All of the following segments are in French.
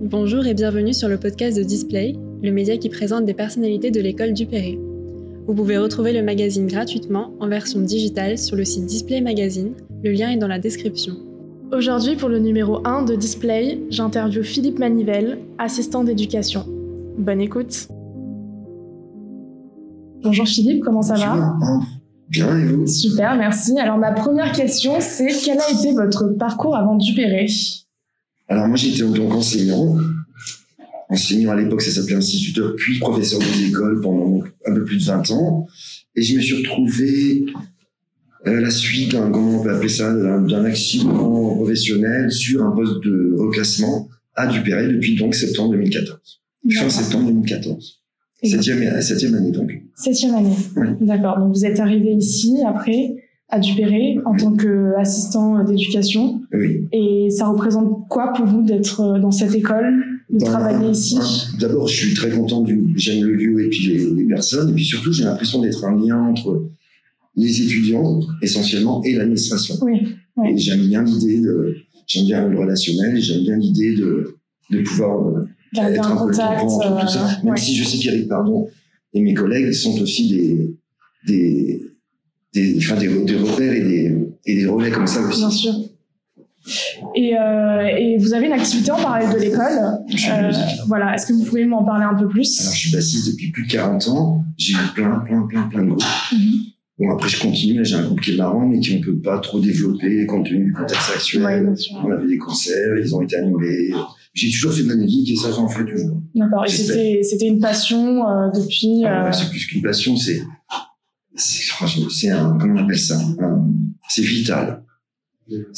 Bonjour et bienvenue sur le podcast de Display, le média qui présente des personnalités de l'école du Perret. Vous pouvez retrouver le magazine gratuitement en version digitale sur le site Display Magazine, le lien est dans la description. Aujourd'hui, pour le numéro 1 de Display, j'interviewe Philippe Manivelle, assistant d'éducation. Bonne écoute. Bonjour Philippe, comment ça va? Bien, et vous Super, merci. Alors ma première question, c'est quel a été votre parcours avant Dupéré Alors moi j'étais donc enseignant. Enseignant à l'époque, ça s'appelait instituteur, puis professeur des écoles pendant un peu plus de 20 ans. Et je me suis retrouvé à la suite d'un, comment on peut appeler ça, d'un accident professionnel sur un poste de reclassement à Dupéré depuis donc septembre 2014. Fin septembre 2014. Septième, septième année donc. Septième année. Oui. D'accord. Donc vous êtes arrivé ici après à Dupéré en tant qu'assistant d'éducation. Oui. Et ça représente quoi pour vous d'être dans cette école, de Dans- travailler ici? D'abord, je suis très content du, j'aime le lieu et puis les, les personnes. Et puis surtout, j'ai l'impression d'être un lien entre les étudiants, essentiellement, et l'administration. Oui. Ouais. Et j'aime bien l'idée de, j'aime bien le relationnel et j'aime bien l'idée de, de pouvoir euh, Garder être un un peu le contact. tampon entre tout ça. euh, Même ouais. si je sais qu'Éric Pardon et mes collègues sont aussi des, des, des, enfin, des, des repères et des, et des relais comme ça aussi. Bien sûr. Et, euh, et vous avez une activité en parallèle de l'école? Euh, voilà. Est-ce que vous pouvez m'en parler un peu plus? Alors, je suis bassiste depuis plus de 40 ans. J'ai eu plein, plein, plein, plein de groupes. Mhm. Bon, après, je continue. J'ai un groupe qui est marrant, mais qu'on ne peut pas trop développer compte tenu du contexte actuel. Ouais. On avait des concerts, ils ont été annulés. J'ai toujours fait de la musique et ça, j'en fais toujours. D'accord. Et c'était une passion euh, depuis. Ah, euh, c'est plus qu'une passion, c'est, c'est, un, comment on appelle ça? C'est vital.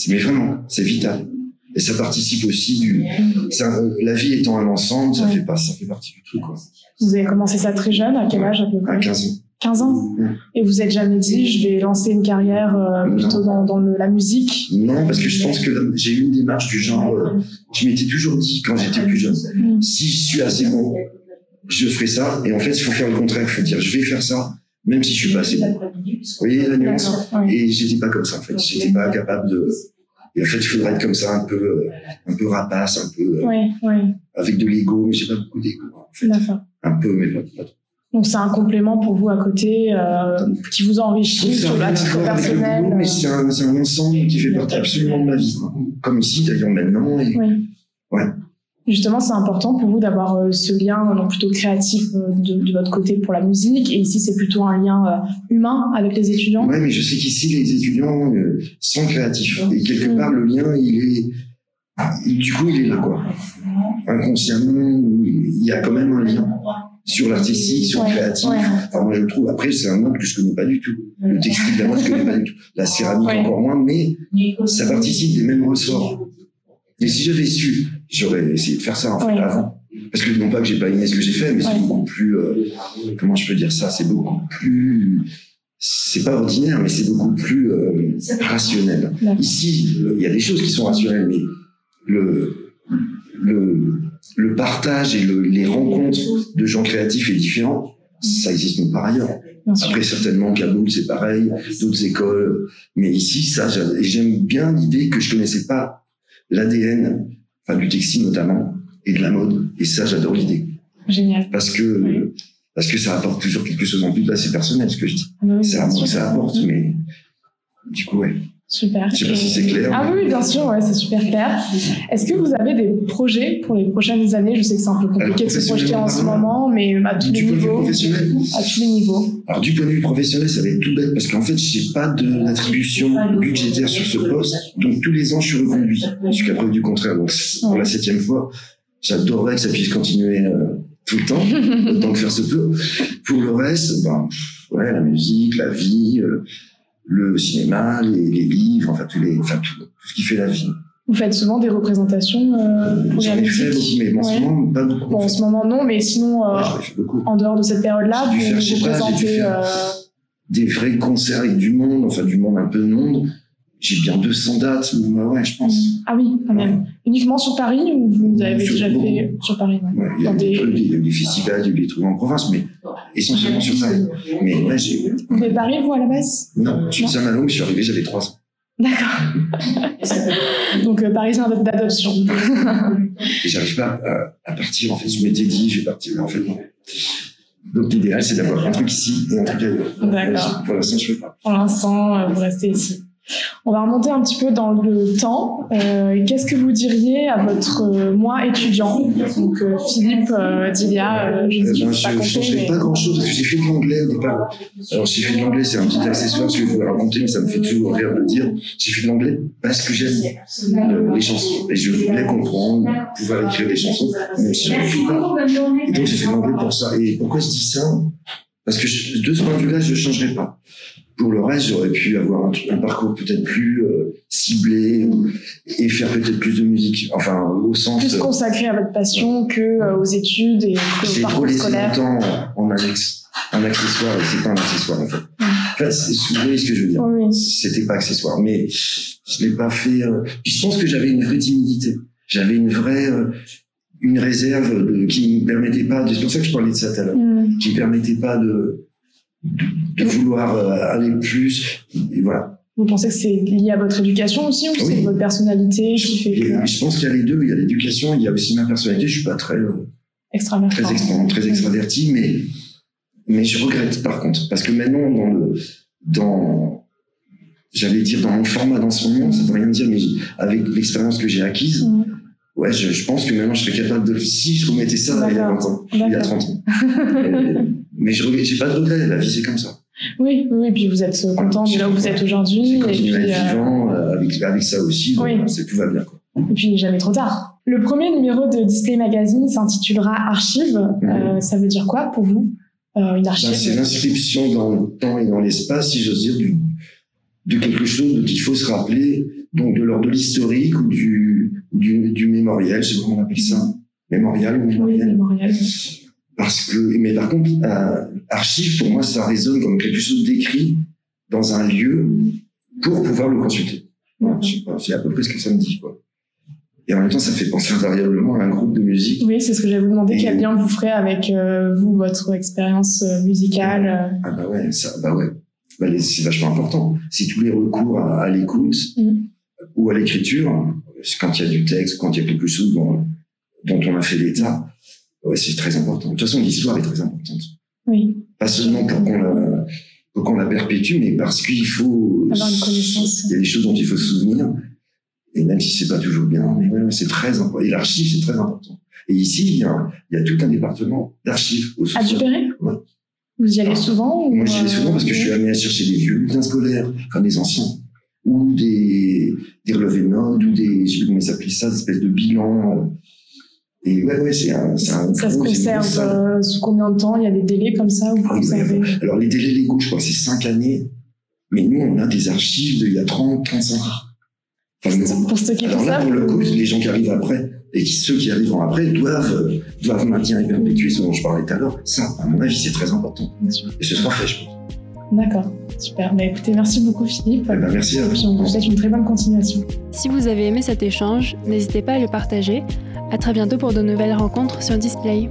Mais vraiment, c'est vital. Et ça participe aussi du, un- la vie étant un ensemble, ça Ouais. fait pas, ça fait partie du truc, quoi. Vous avez commencé ça très jeune. À quel âge à peu À près? 15 ans. 15 ans. Mm. Et vous êtes jamais dit, je vais lancer une carrière euh, plutôt dans, dans le- la musique. Non, parce que je pense que j'ai eu une démarche du genre, euh, je m'étais toujours dit quand j'étais plus jeune, Mm. si je suis assez bon, je ferai ça. Et en fait, il faut faire le contraire. Il faut dire, je vais faire ça, même si je suis pas assez bon. Vous voyez la nuance? Ouais. Et j'étais pas comme ça, en fait. J'étais pas capable de. Et en fait, il faudrait être comme ça, un peu, euh, un peu rapace, un peu euh, Ouais, ouais. avec de l'ego. Mais j'ai pas beaucoup d'ego, en fait. Un peu, mais pas, pas trop. Donc c'est un complément pour vous à côté euh, qui vous enrichit sur à titre le personnel. boulot, mais euh, c'est un, ensemble qui fait partie absolument de ma vie. Comme ici, d'ailleurs, maintenant. Et, Oui. Ouais. Justement, c'est important pour vous d'avoir euh, ce lien donc plutôt créatif euh, de, de votre côté pour la musique, et ici c'est plutôt un lien humain avec les étudiants. Ouais, mais je sais qu'ici, les étudiants sont créatifs. Et quelque Mm. part, le lien, il est. Du coup, il est là, quoi. Inconsciemment, il y a quand même un lien sur l'artistique, sur le Ouais, créatif. ouais. Enfin, moi, je le trouve. Après, c'est un monde que je connais pas du tout. Le textile, la mode, je connais pas du tout. La céramique, Ouais. encore moins, mais ça participe des mêmes ressorts. Mais si j'avais su, j'aurais essayé de faire ça, en fait, Ouais. avant. Parce que non pas que j'ai pas aimé ce que j'ai fait, mais c'est beaucoup plus, euh, comment je peux dire ça, c'est beaucoup plus, c'est pas ordinaire, mais c'est beaucoup plus euh, rationnel. Ici, euh, il y a des choses qui sont rationnelles, mais le, le, le partage et le- les rencontres de gens créatifs et différents, ça existe nulle part ailleurs. Après, certainement, Kaboul, c'est pareil, d'autres écoles. Mais ici, ça, j'aime bien l'idée que je connaissais pas l'ADN, enfin, du textile notamment, et de la mode. Et ça, j'adore l'idée. Génial. Parce que, Oui. parce que ça apporte toujours quelque chose en plus. Là, c'est personnel, ce que je dis. Oui, C'est à bien moi ça apporte, mais du coup, ouais. Super. Je sais pas si c'est clair. Ah oui, bien sûr, ouais, c'est super clair. Est-ce que vous avez des projets pour les prochaines années? Je sais que c'est un peu compliqué de se projeter en ce moment, mais à tous les Du niveaux. professionnel À tous les niveaux. Alors, du point de vue professionnel, ça va être tout bête parce qu'en fait, j'ai pas d'attribution budgétaire sur ce poste. Donc, tous les ans, je suis reconduit. Jusqu'à preuve du contraire. Donc, pour la septième fois, j'adorerais que ça puisse continuer euh, tout le temps, autant que faire se peut. Pour le reste, ben, ouais, la musique, la vie, euh, le cinéma, les, les livres, enfin, les, enfin, tout, tout ce qui fait la vie. Vous faites souvent des représentations euh, pour J'en ai fait beaucoup, mais en ce moment, pas beaucoup. Bon, en ce moment, non, mais sinon, euh, Ouais, en dehors de cette période-là, vous vous présentez. euh, des vrais concerts avec du monde, enfin du monde, un peu de monde. J'ai bien 200 dates, ouais, ouais, je pense. Ah oui, quand même. Uniquement sur Paris ou vous avez Sur- déjà bon. fait sur Paris ouais. Il y a eu des, festivals, il y a eu des trucs en province, mais essentiellement sur Paris. Mais ouais, j'ai. Vous de Paris, vous, à la base Non, je suis de Saint-Malo, mais je suis arrivé, j'avais 3 ans. D'accord. Donc, euh, parisien d'adoption. Et j'arrive pas à, à, partir, en fait. Je m'étais dit, je vais partir, mais en fait, non. Donc, l'idéal, c'est d'avoir un truc ici et un truc ailleurs. D'accord. Pour l'instant, je peux pas. Pour l'instant, euh, vous restez ici. On va remonter un petit peu dans le temps. Euh, Qu'est-ce que vous diriez à votre euh, moi étudiant? Donc euh, Philippe, Dilia, euh, je ne ben, sais pas je ne changerai compter, pas grand chose parce que j'ai fait de l'anglais au départ. Alors, j'ai fait de l'anglais, c'est un petit accessoire que je vais raconter, mais ça me fait toujours rire de le dire. J'ai fait de l'anglais parce que j'aime euh, les chansons et je voulais comprendre, pouvoir écrire des chansons, même si je ne fais pas. Et donc, j'ai fait de l'anglais pour ça. Et pourquoi je dis ça? Parce que je- de ce point de vue-là, je ne changerai pas. Pour le reste, j'aurais pu avoir un, parcours peut-être plus euh, ciblé ou- et faire peut-être plus de musique. Enfin, au sens. plus consacré à votre passion que euh, aux études et au trop parcours laissé scolaire. longtemps en annexe, un accessoire et c'est pas un accessoire en fait. En fait, c'est- vous voyez ce que je veux dire Oui. C'était pas accessoire, mais je l'ai pas fait. euh, puis je pense que j'avais une vraie timidité. J'avais une vraie euh, une réserve de- qui me permettait pas. C'est pour ça que je parlais de ça tout à l'heure. Hmm. Qui me permettait pas de de, de vouloir euh, aller plus. Et voilà. Vous pensez que c'est lié à votre éducation aussi ou Oui. c'est votre personnalité qui fait que je pense qu'il y a les deux. Il y a l'éducation, il y a aussi ma personnalité. Je suis pas très euh, extraverti très, extra, très extraverti, mais, mais je regrette par contre, parce que maintenant, dans le, dans, j'allais dire dans mon format dans ce moment, ça veut rien dire, mais avec l'expérience que j'ai acquise, Hmm. Ouais, je, je pense que maintenant je serais capable de, si je remettais ça il y a 20 ans, il y a D'accord. 30 ans. Euh, mais je j'ai pas de regret, la vie c'est comme ça. Oui, oui, oui, puis vous êtes content de là où vous êtes aujourd'hui. Et puis, à être euh, vivant euh, avec, avec ça aussi, donc Oui. c'est tout va bien. Quoi. Et puis, jamais trop tard. Le premier numéro de Display Magazine s'intitulera Archive. Euh, ça veut dire quoi pour vous euh, Une Ben, archive? c'est l'inscription dans le temps et dans l'espace, si j'ose dire, du, de quelque chose dont il faut se rappeler, donc de l'ordre de l'historique ou du, du, du mémoriel, je sais pas comment on appelle ça, mémorial ou Oui, mémoriel. mémorial. Parce que, mais par contre, euh, archive, pour moi, ça résonne comme quelque chose d'écrit dans un lieu pour pouvoir le consulter. Voilà, je sais pas, c'est à peu près ce que ça me dit, quoi. Et en même temps, ça fait penser invariablement à un groupe de musique. Oui, c'est ce que j'allais vous demander. Quel lien vous ferez avec euh, vous, votre expérience euh, musicale euh, Ah bah ouais, ça, bah ouais. Bah, c'est vachement important. C'est tous les recours à, à l'écoute Mm. ou à l'écriture, quand il y a du texte, quand il y a quelque chose dont, dont on a fait l'état, ouais, c'est très important. De toute façon, l'histoire est très importante. Oui, Pas seulement pour qu'on la, pour qu'on la perpétue, mais parce qu'il faut... Avoir une connaissance. Il y a des choses dont il faut se souvenir, et même si c'est pas toujours bien, mais ouais, c'est très important. Et l'archive, c'est très important. Et ici, il y a, il y a tout un département d'archives au à. Dupéré Ouais. Vous y allez souvent ou, Moi, j'y vais euh, souvent parce que je suis amené à chercher des vieux bulletins scolaires, enfin des anciens, ou des, des relevés de notes, ou des, je sais comment ils ça, des espèces de bilans. euh. Et ouais, ouais, c'est un, c'est un Ça se conserve euh, sous combien de temps? Il y a des délais comme ça vous Ah conservez? Alors, les délais légaux, je crois c'est 5 années. Mais nous, on a des archives d'il y a 30, 35 ans. Enfin, nous- Pour stocker tout alors là, ça? pour le coup, les gens qui arrivent après, et qui, ceux qui arriveront après, doivent, doivent maintenir et perpétuer ce dont je parlais tout à l'heure. Ça, à mon avis, c'est très important. Bien sûr. Et ce sera fait, je pense. D'accord, super. Bah, écoutez, merci beaucoup Philippe. Eh ben, merci à vous. on vous souhaite une très bonne continuation. Si vous avez aimé cet échange, n'hésitez pas à le partager. À très bientôt pour de nouvelles rencontres sur Display.